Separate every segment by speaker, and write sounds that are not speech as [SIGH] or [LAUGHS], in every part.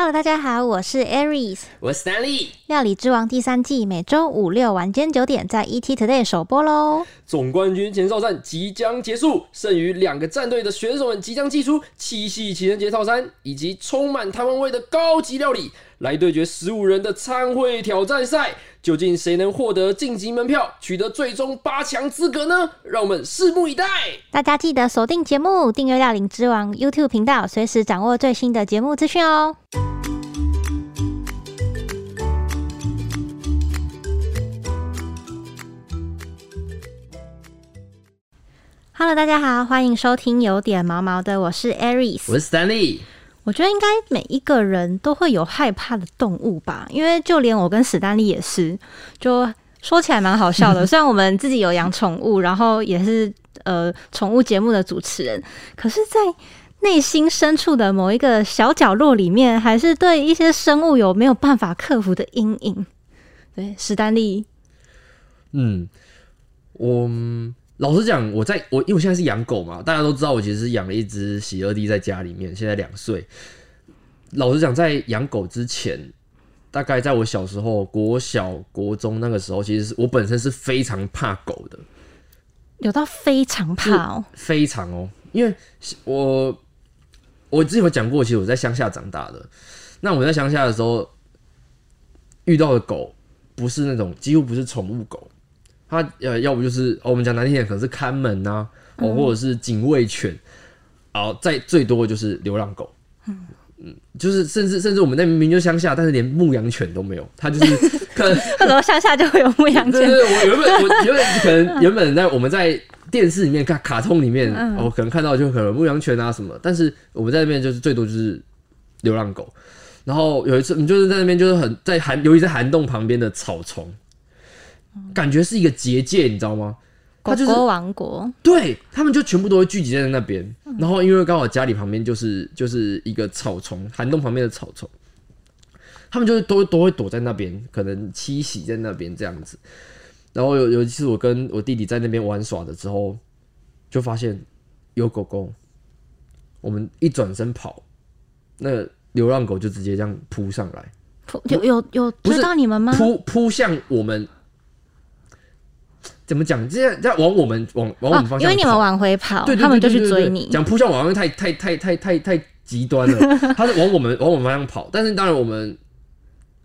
Speaker 1: Hello，大家好，我是 Aries，
Speaker 2: 我是 Stanley。
Speaker 1: 料理之王第三季每周五六晚间九点在 ET Today 首播喽。
Speaker 2: 总冠军前哨战即将结束，剩余两个战队的选手们即将祭出七夕情人节套餐以及充满台湾味的高级料理，来对决十五人的餐会挑战赛。究竟谁能获得晋级门票，取得最终八强资格呢？让我们拭目以待。
Speaker 1: 大家记得锁定节目，订阅料理之王 YouTube 频道，随时掌握最新的节目资讯哦。Hello，大家好，欢迎收听有点毛毛的，我是 Aries，
Speaker 2: 我是 Stanley。
Speaker 1: 我觉得应该每一个人都会有害怕的动物吧，因为就连我跟史丹利也是，就说起来蛮好笑的。[LAUGHS] 虽然我们自己有养宠物，然后也是呃宠物节目的主持人，可是，在内心深处的某一个小角落里面，还是对一些生物有没有办法克服的阴影。对，史丹利，
Speaker 2: 嗯，我。老实讲，我在我因为我现在是养狗嘛，大家都知道我其实是养了一只喜乐蒂在家里面，现在两岁。老实讲，在养狗之前，大概在我小时候国小、国中那个时候，其实是我本身是非常怕狗的，
Speaker 1: 有到非常怕哦，
Speaker 2: 非常哦，因为我我之前有讲过，其实我在乡下长大的。那我在乡下的时候遇到的狗，不是那种几乎不是宠物狗。它呃，要不就是我们讲难听点，可能是看门呐，哦，或者是警卫犬，好，再最多就是流浪狗，嗯嗯，就是甚至甚至我们那明明就乡下，但是连牧羊犬都没有，它就是 [LAUGHS] 可能
Speaker 1: 很多乡下就会有牧羊犬。
Speaker 2: 对对，我原本我 [LAUGHS] 原本可能原本在我们在电视里面看卡通里面，哦，可能看到就可能牧羊犬啊什么，但是我们在那边就是最多就是流浪狗。然后有一次，你就是在那边就是很在寒，尤其在涵洞旁边的草丛。感觉是一个结界，你知道吗？
Speaker 1: 狗狗王国，
Speaker 2: 对他们就全部都会聚集在那边。然后因为刚好家里旁边就是就是一个草丛，涵洞旁边的草丛，他们就都都会躲在那边，可能栖息在那边这样子。然后有有一次我跟我弟弟在那边玩耍的时候，就发现有狗狗，我们一转身跑，那流浪狗就直接这样扑上来，
Speaker 1: 扑有有有追到你们吗？
Speaker 2: 扑扑向我们。怎么讲？这样这样往我们往往我们方向，
Speaker 1: 因为你们往回跑，
Speaker 2: 对
Speaker 1: 他们就去追你。
Speaker 2: 讲扑向往回太太太太太太极端了。[LAUGHS] 他是往我们往我们方向跑，但是当然我们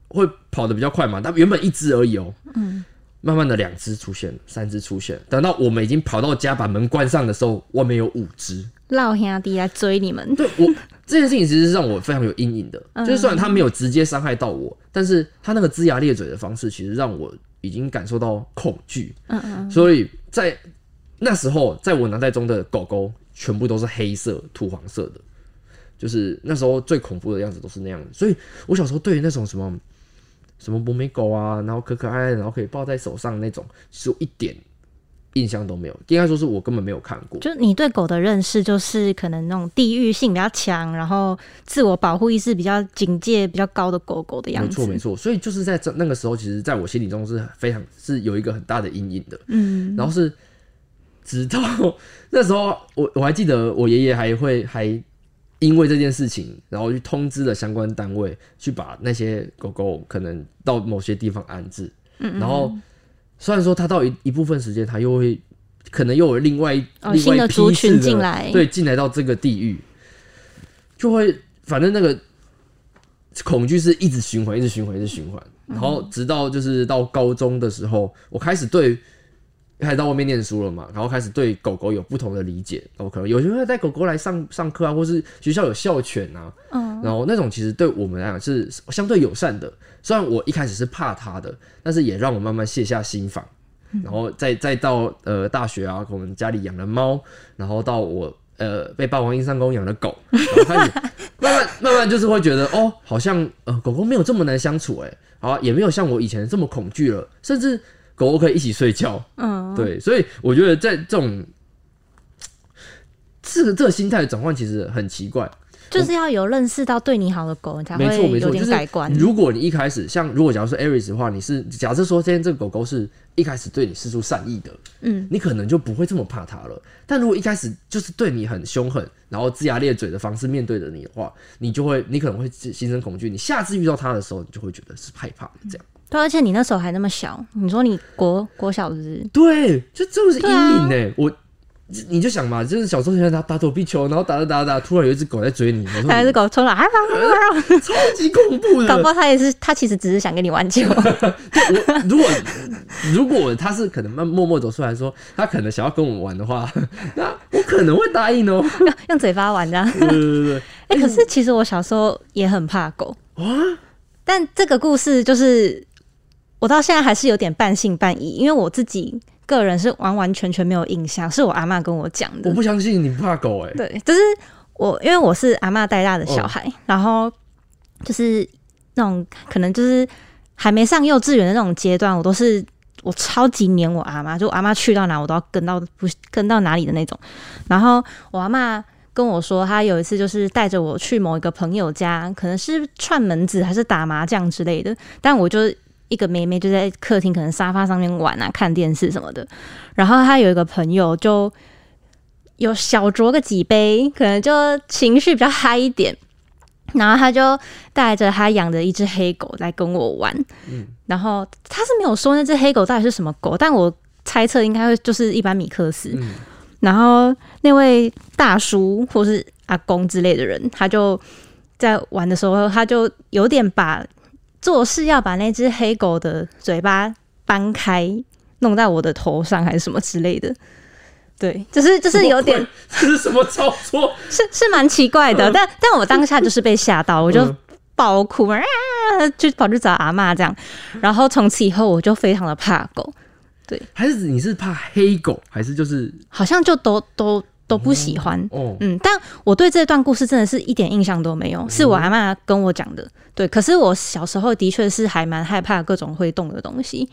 Speaker 2: 会跑的比较快嘛。他原本一只而已哦，嗯，慢慢的两只出现，三只出现。等到我们已经跑到家，把门关上的时候，外面有五只
Speaker 1: 老兄弟来追你们。
Speaker 2: 对我这件事情其实是让我非常有阴影的。就是虽然他没有直接伤害到我，但是他那个龇牙咧嘴的方式，其实让我。已经感受到恐惧，嗯嗯，所以在那时候，在我脑袋中的狗狗全部都是黑色、土黄色的，就是那时候最恐怖的样子都是那样的。所以我小时候对于那种什么什么博美狗啊，然后可可爱爱，然后可以抱在手上那种，是有一点。印象都没有，应该说是我根本没有看过。
Speaker 1: 就你对狗的认识，就是可能那种地域性比较强，然后自我保护意识比较警戒比较高的狗狗的样
Speaker 2: 子。没错，没错。所以就是在这那个时候，其实在我心里中是非常是有一个很大的阴影的。嗯，然后是直到 [LAUGHS] 那时候，我我还记得我爷爷还会还因为这件事情，然后去通知了相关单位，去把那些狗狗可能到某些地方安置。嗯，然后。虽然说他到一一部分时间，他又会可能又有另外另外一批
Speaker 1: 群进来，
Speaker 2: 对，进来到这个地域，就会反正那个恐惧是一直循环，一直循环，一直循环，然后直到就是到高中的时候，我开始对。开始到外面念书了嘛，然后开始对狗狗有不同的理解。然后可能有些会带狗狗来上上课啊，或是学校有校犬啊，嗯，然后那种其实对我们来讲是相对友善的。虽然我一开始是怕它的，但是也让我慢慢卸下心防。然后再再到呃大学啊，我们家里养了猫，然后到我呃被霸王硬上弓养了狗，然后开始 [LAUGHS] 慢慢慢慢就是会觉得哦，好像呃狗狗没有这么难相处哎，好也没有像我以前这么恐惧了，甚至。狗狗可以一起睡觉，嗯，对，所以我觉得在这种这个这个心态的转换其实很奇怪。
Speaker 1: 就是要有认识到对你好的狗，你才
Speaker 2: 没错
Speaker 1: 会有
Speaker 2: 没错就是。如果你一开始像如果假如说 Aries 的话，你是假设说今天这个狗狗是一开始对你施出善意的，
Speaker 1: 嗯，
Speaker 2: 你可能就不会这么怕它了。但如果一开始就是对你很凶狠，然后龇牙咧嘴的方式面对着你的话，你就会你可能会心生恐惧。你下次遇到它的时候，你就会觉得是害怕的这样。
Speaker 1: 对，而且你那时候还那么小，你说你国国小是不是？
Speaker 2: 对，就这是阴影呢、我。你就想嘛，就是小时候喜欢打打躲避球，然后打打打打，突然有一只狗在追你，然后 [LAUGHS]
Speaker 1: 还有只狗冲了，啊，[LAUGHS]
Speaker 2: 超级恐怖的。[LAUGHS]
Speaker 1: 搞不好他也是，他其实只是想跟你玩球。
Speaker 2: 我如果如果他是可能慢默默走出来说，他可能想要跟我们玩的话，那我可能会答应哦、
Speaker 1: 用用嘴巴玩这样。
Speaker 2: 对对对对，
Speaker 1: 哎、可是其实我小时候也很怕狗
Speaker 2: 啊
Speaker 1: 但这个故事就是我到现在还是有点半信半疑，因为我自己个人是完完全全没有印象，是我阿妈跟我讲的
Speaker 2: 我。不相信你不怕狗哎、
Speaker 1: 对，就是我，因为我是阿妈带大的小孩，然后就是那种可能就是还没上幼稚园的那种阶段，我都是我超级黏我阿妈，就我阿妈去到哪我都要跟到不跟到哪里的那种。然后我阿妈跟我说，她有一次就是带着我去某一个朋友家，可能是串门子还是打麻将之类的，但我就。一个妹妹就在客厅，可能沙发上面玩啊，看电视什么的。然后她有一个朋友就有小酌个几杯，可能就情绪比较嗨一点，然后他就带着他养的一只黑狗来跟我玩，
Speaker 2: 嗯
Speaker 1: 然后他是没有说那只黑狗到底是什么狗，但我猜测应该会就是一般米克斯，
Speaker 2: 嗯。
Speaker 1: 然后那位大叔或是阿公之类的人，他就在玩的时候，他就有点把做事要把那只黑狗的嘴巴搬开，弄在我的头上还是什么之类的。对，就是就是有点 [LAUGHS]
Speaker 2: 这是什么操作？[LAUGHS]
Speaker 1: 是是蛮奇怪的，但但我当下就是被吓到，我就
Speaker 2: 嗯。
Speaker 1: 爆哭啊，就跑去找阿妈这样，然后从此以后我就非常的怕狗，对。
Speaker 2: 还是你是怕黑狗，还是就是
Speaker 1: 好像就都都都不喜欢。
Speaker 2: 哦？
Speaker 1: 嗯，但我对这段故事真的是一点印象都没有，是我阿妈跟我讲的。对，可是我小时候的确是还蛮害怕各种会动的东西，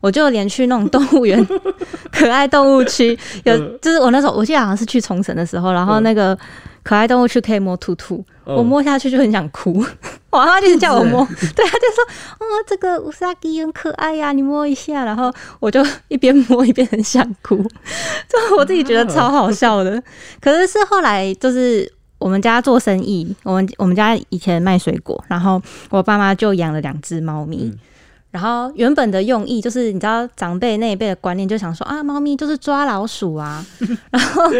Speaker 1: 我就连去那种动物园、[LAUGHS] 可爱动物区，有
Speaker 2: 嗯
Speaker 1: 就是我那时候我记得好像是去冲绳的时候，然后那个可爱动物区可以摸兔兔，
Speaker 2: 嗯。
Speaker 1: 我摸下去就很想哭，[LAUGHS] 我阿妈就是叫我摸，对，她就说哦这个乌萨基很可爱呀、你摸一下，然后我就一边摸一边很想哭，[LAUGHS] 就我自己觉得超好笑的。可是是后来就是我们家做生意，我们我们家以前卖水果，然后我爸妈就养了两只猫咪。
Speaker 2: 嗯
Speaker 1: 然后原本的用意就是，你知道长辈那一辈的观念就想说啊，猫咪就是抓老鼠啊，[LAUGHS] 然后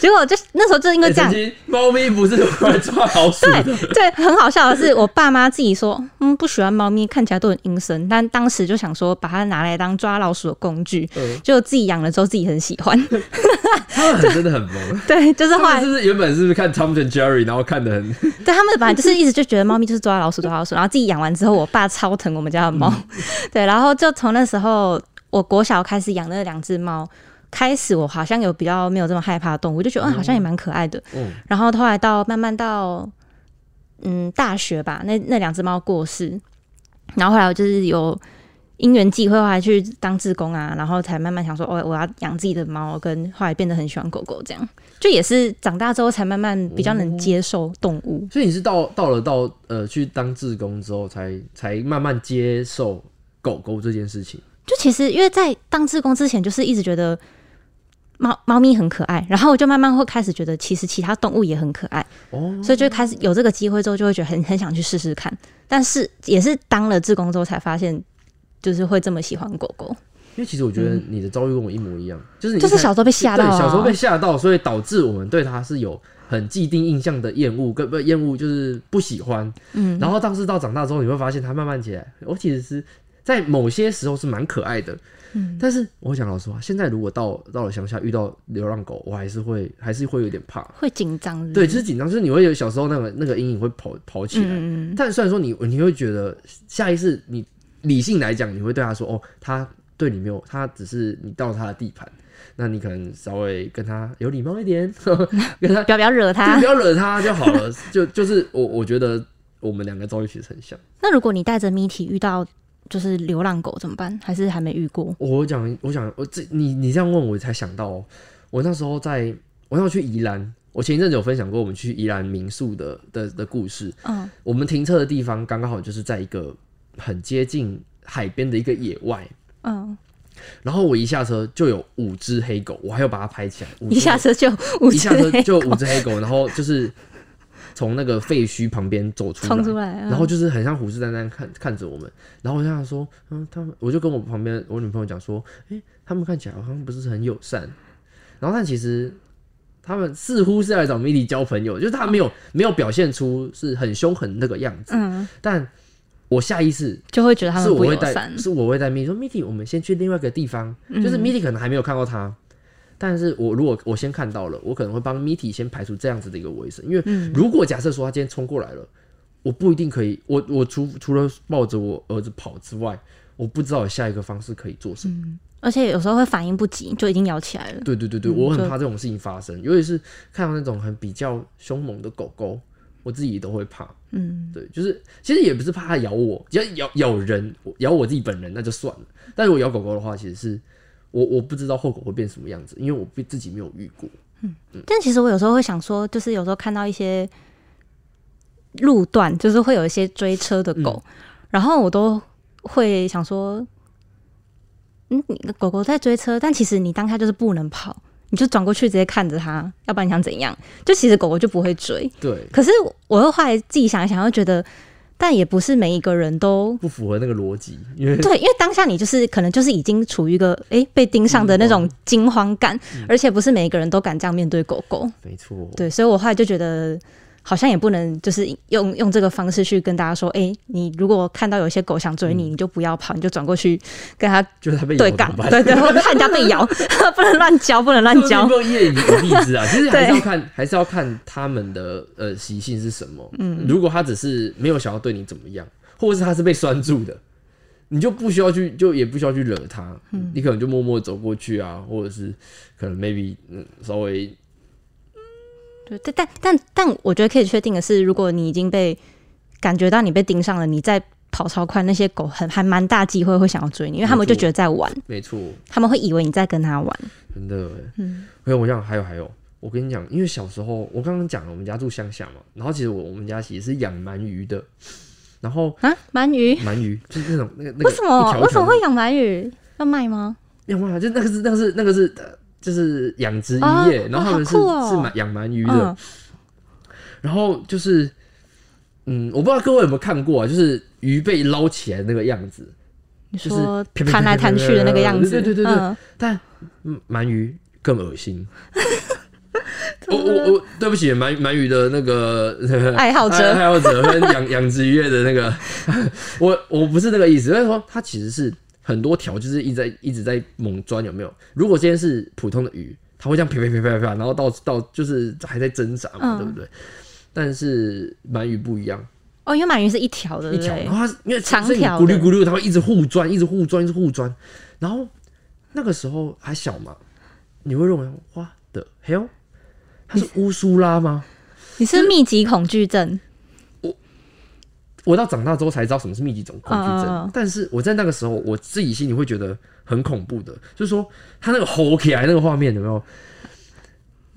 Speaker 1: 结果就那时候就因为这样。
Speaker 2: 猫咪不是用来抓老鼠的，
Speaker 1: 对，很好笑的是，我爸妈自己说，嗯，不喜欢猫咪，看起来都很阴森，但当时就想说把它拿来当抓老鼠的工具，
Speaker 2: 嗯，
Speaker 1: 就自己养了之后自己很喜欢，[LAUGHS]
Speaker 2: 他们真的很萌。[LAUGHS]
Speaker 1: 对，就是后来
Speaker 2: 是不是原本是不是看 Tom and Jerry，然后看的很
Speaker 1: 对他们本来就是一直就觉得猫咪就是抓老鼠抓老鼠，然后自己养完之后，我爸超疼我们家的猫，[LAUGHS] 对，然后就从那时候我国小开始养那两只猫。开始我好像有比较没有这么害怕的动物，就觉得嗯好像也蛮可爱的。
Speaker 2: 嗯
Speaker 1: 然后后来到慢慢到嗯大学吧，那那两只猫过世，然后后来我就是有因缘际会，后来去当志工啊，然后才慢慢想说，哦，我要养自己的猫，跟后来变得很喜欢狗狗，这样就也是长大之后才慢慢比较能接受动物。
Speaker 2: 所以你是到到了到呃去当志工之后才，才慢慢接受狗狗这件事情。
Speaker 1: 就其实因为在当志工之前，就是一直觉得猫猫咪很可爱，然后我就慢慢会开始觉得，其实其他动物也很可爱，
Speaker 2: 哦，
Speaker 1: 所以就开始有这个机会之后，就会觉得很很想去试试看。但是也是当了志工之后才发现，就是会这么喜欢狗狗，
Speaker 2: 因为其实我觉得你的遭遇跟我一模一样，就是你
Speaker 1: 就是小时候被吓到、啊，
Speaker 2: 对小时候被吓到，所以导致我们对它是有很既定印象的厌恶，跟不厌恶就是不喜欢。
Speaker 1: 嗯，
Speaker 2: 然后但是到长大之后，你会发现它慢慢起来，我其实是在某些时候是蛮可爱的。
Speaker 1: 嗯
Speaker 2: 但是我讲老实话，现在如果到到了乡下遇到流浪狗，我还是会还是会有点怕。
Speaker 1: 会紧张
Speaker 2: 对，就是紧张，就是你会有小时候那个那个阴影会跑跑起来。但虽然说你你会觉得下意识，你理性来讲，你会对他说：“哦，他对你没有，他只是你到他的地盘，那你可能稍微跟他有礼貌一点，[LAUGHS] 跟他
Speaker 1: 不要不要惹它
Speaker 2: 就不。要惹他就好了。就就是我我觉得我们两个遭遇其实很像。
Speaker 1: 那如果你带着谜题遇到就是流浪狗怎么办？还是还没遇过？
Speaker 2: 我讲，我想，我这你你这样问我才想到、哦，我那时候在我要去宜兰我前一阵子有分享过我们去宜兰民宿的的的故事。
Speaker 1: 嗯，
Speaker 2: 我们停车的地方刚刚好就是在一个很接近海边的一个野外。
Speaker 1: 嗯，
Speaker 2: 然后我一下车就有五只黑狗，我还要把它拍起来。五
Speaker 1: 一下车就五
Speaker 2: 一下车就五只黑狗，然后就是从那个废墟旁边走出来，
Speaker 1: 出来，嗯。
Speaker 2: 然后就是很像虎视眈眈看看着我们，然后我就想说，嗯，他们，我就跟我旁边我女朋友讲说，诶、他们看起来好像不是很友善，然后但其实他们似乎是来找米莉交朋友，就是他没有没有表现出是很凶狠那个样子，
Speaker 1: 嗯，
Speaker 2: 但我下意识
Speaker 1: 就会觉得他们不
Speaker 2: 是我会带，
Speaker 1: 友善，
Speaker 2: 是我会带米莉说，米莉，我们先去另外一个地方，就是米莉可能还没有看到他。但是我如果我先看到了，我可能会帮米蒂先排除这样子的一个危险，因为如果假设说他今天冲过来了，我不一定可以，我我除除了抱着我儿子跑之外，我不知道有下一个方式可以做什么。
Speaker 1: 而且有时候会反应不及，就已经咬起来了。
Speaker 2: 对对对对，我很怕这种事情发生，尤其是看到那种很比较凶猛的狗狗，我自己都会怕。
Speaker 1: 嗯，
Speaker 2: 对，就是其实也不是怕它咬我，只要咬咬人，咬我自己本人那就算了。但如果咬狗狗的话，其实是我我不知道后果会变什么样子，因为我自自己没有遇过。
Speaker 1: 但其实我有时候会想说，就是有时候看到一些路段，就是会有一些追车的狗，然后我都会想说，嗯，你的狗狗在追车，但其实你当下就是不能跑，你就转过去直接看着它，要不然你想怎样？就其实狗狗就不会追。
Speaker 2: 对，
Speaker 1: 可是我又后来自己想一想，又觉得，但也不是每一个人都
Speaker 2: 不符合那个逻辑，因为
Speaker 1: 对，因为当下你就是可能就是已经处于一个诶被盯上的那种惊慌感，而且不是每一个人都敢这样面对狗狗。
Speaker 2: 没错，
Speaker 1: 对，所以我后来就觉得，好像也不能就是用用这个方式去跟大家说，哎、你如果看到有一些狗想追你，你就不要跑，你就转过去跟它
Speaker 2: 就是他被
Speaker 1: 对杠
Speaker 2: 咬怎么，办？
Speaker 1: 对对，或者看人家被咬，[LAUGHS] 不能乱教，不能乱教
Speaker 2: 不。能一言以蔽之啊，[LAUGHS] 其实还是
Speaker 1: 对
Speaker 2: 要看，还是要看他们的呃习性是什么。嗯，如果他只是没有想要对你怎么样，或者是他是被拴住的，你就不需要去，就也不需要去惹他。嗯，你可能就默默走过去啊，或者是可能 maybe 嗯稍微
Speaker 1: 对，但但但但我觉得可以确定的是，如果你已经被感觉到你被盯上了，你再跑超快，那些狗很还蛮大机会会想要追你，因为他们就觉得在玩，
Speaker 2: 没错，
Speaker 1: 他们会以为你在跟他玩。
Speaker 2: 真的。嗯，还有我想还有还有，我跟你讲，因为小时候我刚刚讲了，我们家住乡下嘛，然后其实我我们家其实是养鳗鱼的，然后
Speaker 1: 啊，鳗鱼？
Speaker 2: 鳗鱼就是那种那个那个
Speaker 1: 为什么为什么会养鳗鱼？要卖吗？
Speaker 2: 养鳗鱼，就那个是那个是那个是呃就是养殖
Speaker 1: 哦
Speaker 2: 渔业，然后他们是、是买养鳗鱼的，
Speaker 1: 嗯，
Speaker 2: 然后就是嗯，我不知道各位有没有看过啊，就是鱼被捞起来那个样子，
Speaker 1: 你
Speaker 2: 就是
Speaker 1: 弹来弹去的那个样子，
Speaker 2: 对对对对但嗯鳗鱼更恶心。我我我对不起，鳗鳗鱼的那个
Speaker 1: 爱好者
Speaker 2: 爱爱好者跟养养殖渔业的那个，我我不是那个意思，就是说它其实是很多条，就是一直在一直在猛钻，有没有？如果今天是普通的鱼，它会这样啪啪啪啪啪，然后到到就是还在挣扎嘛，
Speaker 1: 嗯
Speaker 2: 对不对？但是鳗鱼不一样，
Speaker 1: 哦，因为鳗鱼是一条的，
Speaker 2: 一条，然后它因为
Speaker 1: 长条的
Speaker 2: 咕噜咕噜，它会一直互钻，一直互钻，一直互钻。然后那个时候还小嘛，你会认为哇的 hell，它是乌苏拉吗？
Speaker 1: 你是密集恐惧症，
Speaker 2: 我到长大之后才知道什么是密集恐惧症，但是我在那个时候，我自己心里会觉得很恐怖的，就是说它那个吼起来那个画面有没有？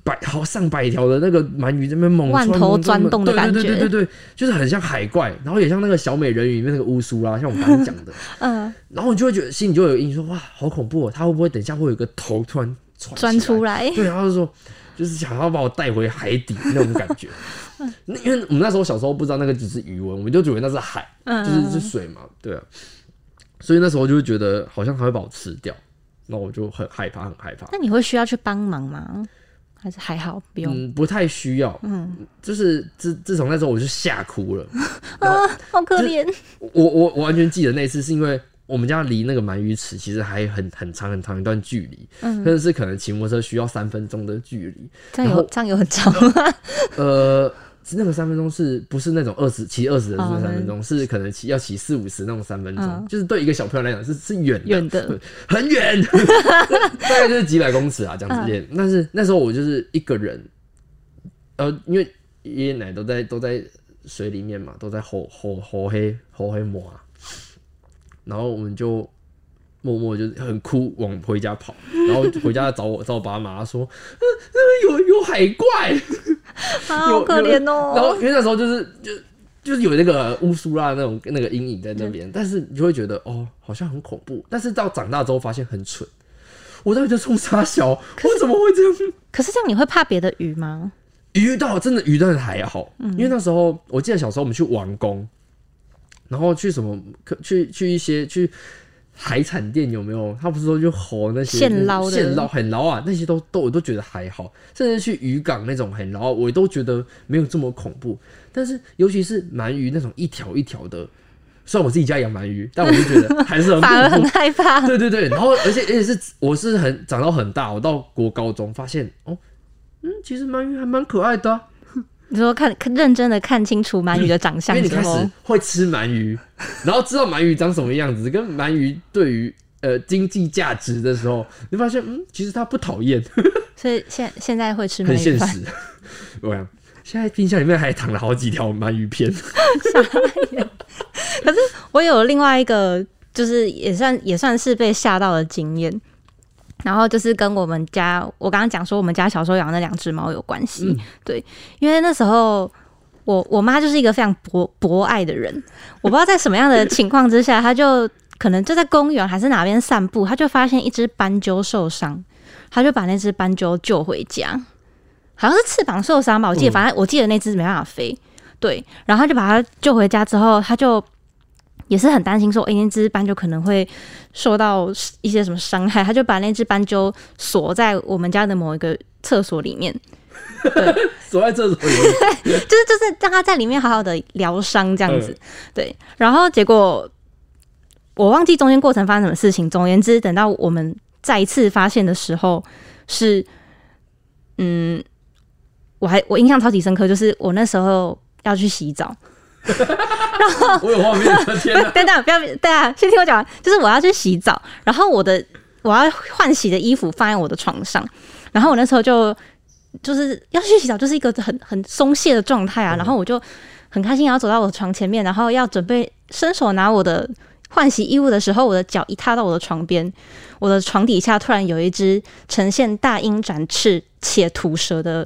Speaker 2: 百好上百条的那个鳗鱼在那边猛
Speaker 1: 万头
Speaker 2: 窜猛
Speaker 1: 钻动的
Speaker 2: 对
Speaker 1: 感觉
Speaker 2: 对对对对对，就是很像海怪，然后也像那个小美人鱼里面那个乌苏啦，像我刚才讲的，
Speaker 1: 嗯，
Speaker 2: 然后你就会觉得心里就会有阴影，说哇，好恐怖哦！他会不会等一下会有一个头突然窜
Speaker 1: 钻出
Speaker 2: 来？
Speaker 1: 来，
Speaker 2: 对，然后就说就是想要把我带回海底那种感觉。[LAUGHS] 那因为我们那时候小时候不知道那个只是鱼纹，我们就以为那是海，
Speaker 1: 嗯，
Speaker 2: 就是是水嘛，对啊。所以那时候就会觉得好像他会把我吃掉，那我就很害怕，很害怕。
Speaker 1: 那你会需要去帮忙吗？还是还好不用？
Speaker 2: 嗯，不太需要。嗯，就是自自从那时候我就吓哭了。[LAUGHS]
Speaker 1: 啊，好可怜，
Speaker 2: 我我我完全记得那次，是因为我们家离那个鳗鱼池其实还很很长很长一段距离，
Speaker 1: 嗯，
Speaker 2: 但是可能骑摩托车需要三分钟的距离。
Speaker 1: 这样有这样有很长吗？[LAUGHS]
Speaker 2: 呃，那个三分钟是不是那种二十骑二十的三分钟？是可能骑要骑四五十那种三分钟，
Speaker 1: 嗯
Speaker 2: 就是对一个小朋友来讲是是远的，
Speaker 1: 远的，
Speaker 2: 很远，[LAUGHS] 大概就是几百公尺啊，讲直接。但是那时候我就是一个人，呃，因为爷爷奶奶都在都在水里面嘛，都在吼吼吼黑吼黑摸啊，然后我们就默默就是很哭往回家跑，然后回家找我找我爸妈说，嗯，那边有有海怪，[LAUGHS]
Speaker 1: 好可怜哦。
Speaker 2: 然后因为那时候就是就就是有那个乌苏拉那种那个阴影在那边，但是你就会觉得哦，好像很恐怖，但是到长大之后发现很蠢。我到底在冲啥小？我怎么会这样？
Speaker 1: 可是这样你会怕别的鱼吗？
Speaker 2: 鱼倒真的鱼倒是还好，因为那时候我记得小时候我们去完工，然后去什么去去一些去海产店有没有？他不是说就吼那些
Speaker 1: 现捞的
Speaker 2: 现捞很捞啊，那些都都我都觉得还好，甚至去渔港那种很捞，我都觉得没有这么恐怖。但是尤其是鳗鱼那种一条一条的，虽然我自己家养鳗鱼，但我就觉得还是很 [LAUGHS]
Speaker 1: 反而很。害怕。
Speaker 2: 对对对，然后而且而且是我是很长到很大，我到国高中发现哦，嗯，其实鳗鱼还蛮可爱的啊、
Speaker 1: 你说看看认真的看清楚鳗鱼的长相
Speaker 2: 你开始，会吃鳗鱼，然后知道鳗鱼长什么样子，跟鳗鱼对于呃经济价值的时候，你发现嗯，其实它不讨厌，[LAUGHS]
Speaker 1: 所以现现在会吃鳗
Speaker 2: 很
Speaker 1: 鱼饭。
Speaker 2: 现实。[LAUGHS] 我想现在冰箱里面还躺了好几条鳗鱼片，[LAUGHS] 可是
Speaker 1: 我有另外一个，就是也算也算是被吓到的经验。然后就是跟我们家，我刚刚讲说我们家小时候养的那两只猫有关系。
Speaker 2: 嗯。
Speaker 1: 对，因为那时候我我妈就是一个非常博博爱的人，我不知道在什么样的情况之下，她就可能就在公园还是哪边散步，她就发现一只斑鸠受伤，她就把那只斑鸠救回家，好像是翅膀受伤吧，我记得，
Speaker 2: 嗯。
Speaker 1: 反正我记得那只没办法飞。对，然后她就把它救回家之后，她就也是很担心说，诶，那只斑鸠可能会受到一些什么伤害，他就把那只斑鸠锁在我们家的某一个厕所里面，[LAUGHS]
Speaker 2: 锁在厕所里面。
Speaker 1: 就是 [LAUGHS] 就是让它在里面好好的疗伤这样子。
Speaker 2: 嗯
Speaker 1: 对，然后结果我忘记中间过程发生什么事情。总而言之，等到我们再一次发现的时候，是嗯，我还我印象超级深刻，就是我那时候要去洗澡。[LAUGHS]
Speaker 2: 我有画面，天哪！[LAUGHS]
Speaker 1: 等等，不要，等下，先听我讲完。就是我要去洗澡，然后我的我要换洗的衣服放在我的床上，然后我那时候就就是要去洗澡，就是一个很很松懈的状态啊。然后我就很开心，然后走到我的床前面，然后要准备伸手拿我的换洗衣物的时候，我的脚一踏到我的床边，我的床底下突然有一只呈现大鹰展翅且吐舌的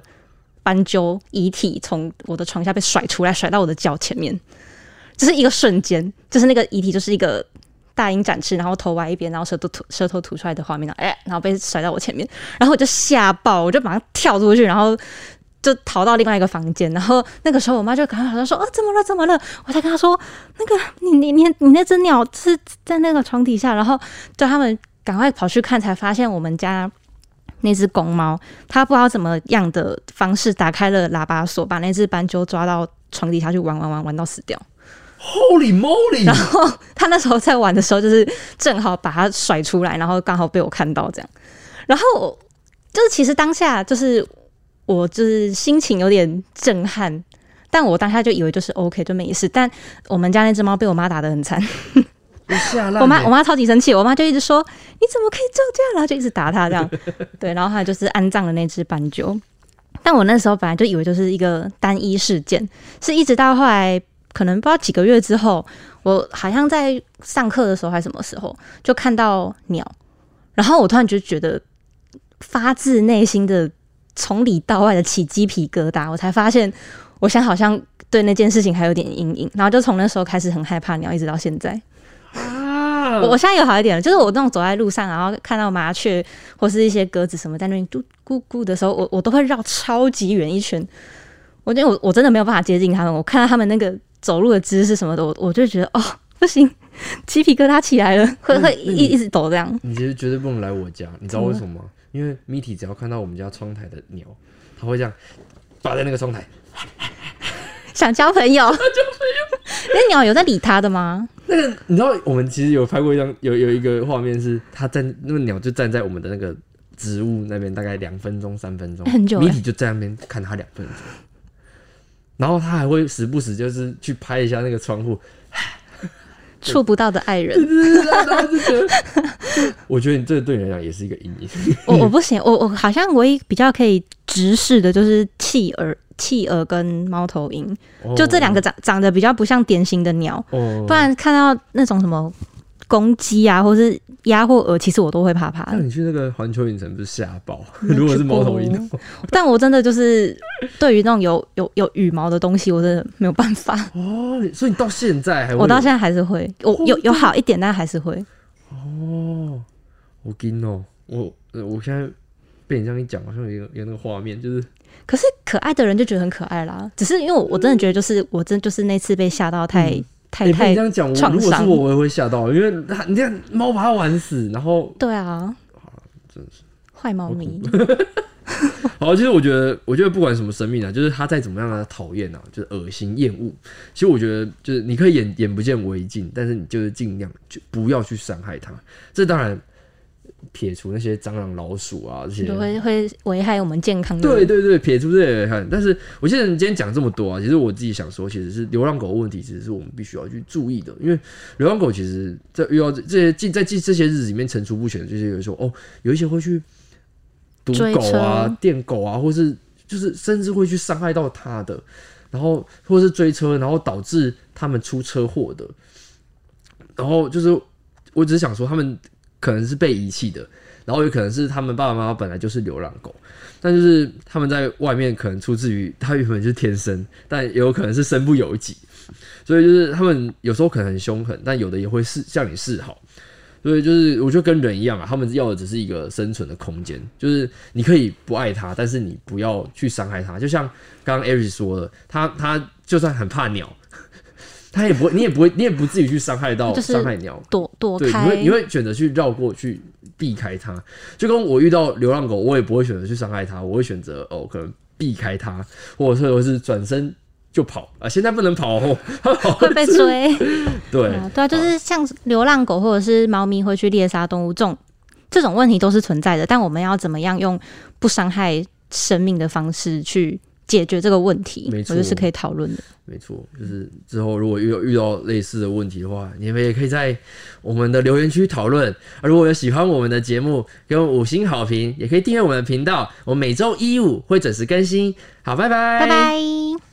Speaker 1: 斑鸠遗体从我的床下被甩出来，甩到我的脚前面。就是一个瞬间，就是那个遗体就是一个大鹰展翅，然后头歪一边，然后舌头吐舌头吐出来的画面，哎、然后被甩到我前面，然后我就吓爆，我就马上跳出去，然后就逃到另外一个房间，然后那个时候我妈就赶快跑来说：“哦，怎么了？怎么了？”我才跟她说：“那个你你你你那只鸟是在那个床底下。”然后叫他们赶快跑去看，才发现我们家。那只公猫，它不知道怎么样的方式打开了喇叭锁，把那只斑鸠抓到床底下去玩玩玩玩到死掉。
Speaker 2: Holy moly！
Speaker 1: 然后他那时候在玩的时候，就是正好把它甩出来，然后刚好被我看到这样。然后就是其实当下就是我就是心情有点震撼，但我当下就以为就是 OK 就没事。但我们家那只猫被我妈打的很惨，
Speaker 2: 我
Speaker 1: 妈我妈超级生气，我妈就一直说你怎么可以这样，然后就一直打他这样。[LAUGHS] 对，然后还有就是安葬了那只斑鸠。但我那时候本来就以为就是一个单一事件，是一直到后来可能不知道几个月之后，我好像在上课的时候还是什么时候，就看到鸟，然后我突然就觉得发自内心的从里到外的起鸡皮疙瘩，我才发现我现在好像对那件事情还有点阴影，然后就从那时候开始很害怕鸟，一直到现在。
Speaker 2: 啊！
Speaker 1: 我我现在有好一点了，就是我那种走在路上，然后看到麻雀或是一些鸽子什么在那边嘟咕咕的时候，我我都会绕超级远一圈。我觉得我我真的没有办法接近他们，我看到他们那个走路的姿势什么的，我我就觉得哦不行，鸡皮疙瘩起来了，会会一一直抖这样。
Speaker 2: 你其实绝对不能来我家，你知道为什么吗？因为米体只要看到我们家窗台的鸟，他会这样扒在那个窗台。[LAUGHS]
Speaker 1: 想交朋友，交朋友。那鸟有在理他的吗？
Speaker 2: 那个你知道，我们其实有拍过一张，有有一个画面是它站那个鸟就站在我们的那个植物那边，大概两分钟三分钟，
Speaker 1: 很久欸
Speaker 2: 米体就在那边看它两分钟，然后它还会时不时就是去拍一下那个窗户，
Speaker 1: 触不到的爱人，[LAUGHS]
Speaker 2: 我觉得你这个对你来讲也是一个阴影。[LAUGHS]
Speaker 1: 我我不行，我我好像唯一比较可以直视的就是企鹅、企鹅跟猫头鹰，就这两个长长得比较不像典型的鸟，
Speaker 2: 哦，
Speaker 1: 不然看到那种什么公鸡啊，或是鸭或鹅，其实我都会怕怕的。
Speaker 2: 那你去那个环球影城不是吓爆？[LAUGHS] 如果是猫头鹰
Speaker 1: 但我真的就是对于那种有有有羽毛的东西，我真的没有办法。
Speaker 2: 哦，所以你到现在还
Speaker 1: 我到现在还是会，我有有好一点，但还是会。
Speaker 2: 哦，我惊哦，我呃我现在被你这样一讲，好像有有那个画面，就是
Speaker 1: 可是可爱的人就觉得很可爱啦，只是因为我我真的觉得就是我真就是那次被吓到太、
Speaker 2: 你这样讲，我如果是我，我也会吓到，因为它你看猫把它玩死，然后
Speaker 1: 对啊，
Speaker 2: 真是
Speaker 1: 坏猫咪，[LAUGHS]
Speaker 2: 好，其实我觉得，我觉得不管什么生命啊，就是它再怎么样的讨厌啊，就是恶心厌恶，其实我觉得就是你可以眼眼不见为净，但是你就是尽量就不要去伤害它。这当然撇除那些蟑螂、老鼠啊这些。
Speaker 1: 都，会会危害我们健康的。
Speaker 2: 对对对，撇除这些来看，但是我记得你今天讲这么多啊，其实我自己想说，其实是流浪狗的问题，其实是我们必须要去注意的，因为流浪狗其实在遇到这这些近在近这些日子里面层出不穷的，就是有时候哦，有一些会去毒
Speaker 1: 追
Speaker 2: 狗啊、电狗啊，或是就是甚至会去伤害到它的，然后或是追车，然后导致他们出车祸的，然后就是我只是想说，他们可能是被遗弃的，然后也可能是他们爸爸妈妈本来就是流浪狗，但就是他们在外面可能出自于他原本就是天生，但也有可能是身不由己，所以就是他们有时候可能很凶狠，但有的也会示向你示好。所以就是我觉得跟人一样啊，他们要的只是一个生存的空间，就是你可以不爱它，但是你不要去伤害它。就像刚刚 Eric 说的，他他就算很怕鸟，他也不会，你也不会，你也不至于去伤害到伤害鸟。
Speaker 1: 躲躲
Speaker 2: 开，你会你会选择去绕过去避开它，就跟我遇到流浪狗，我也不会选择去伤害它，我会选择哦，可能避开它，或者说是转身就跑啊。现在不能跑哦，它 [LAUGHS] 跑
Speaker 1: 会被追。[LAUGHS]
Speaker 2: 对
Speaker 1: 啊，对啊，就是像流浪狗或者是猫咪会去猎杀动物这种这种问题都是存在的，但我们要怎么样用不伤害生命的方式去解决这个问题，
Speaker 2: 没错
Speaker 1: 我觉得是可以讨论的。
Speaker 2: 没错，就是之后如果遇到遇到类似的问题的话，你们也可以在我们的留言区讨论。啊如果有喜欢我们的节目，给我们五星好评，也可以订阅我们的频道。我们每周一五会准时更新。好，拜拜，
Speaker 1: 拜拜。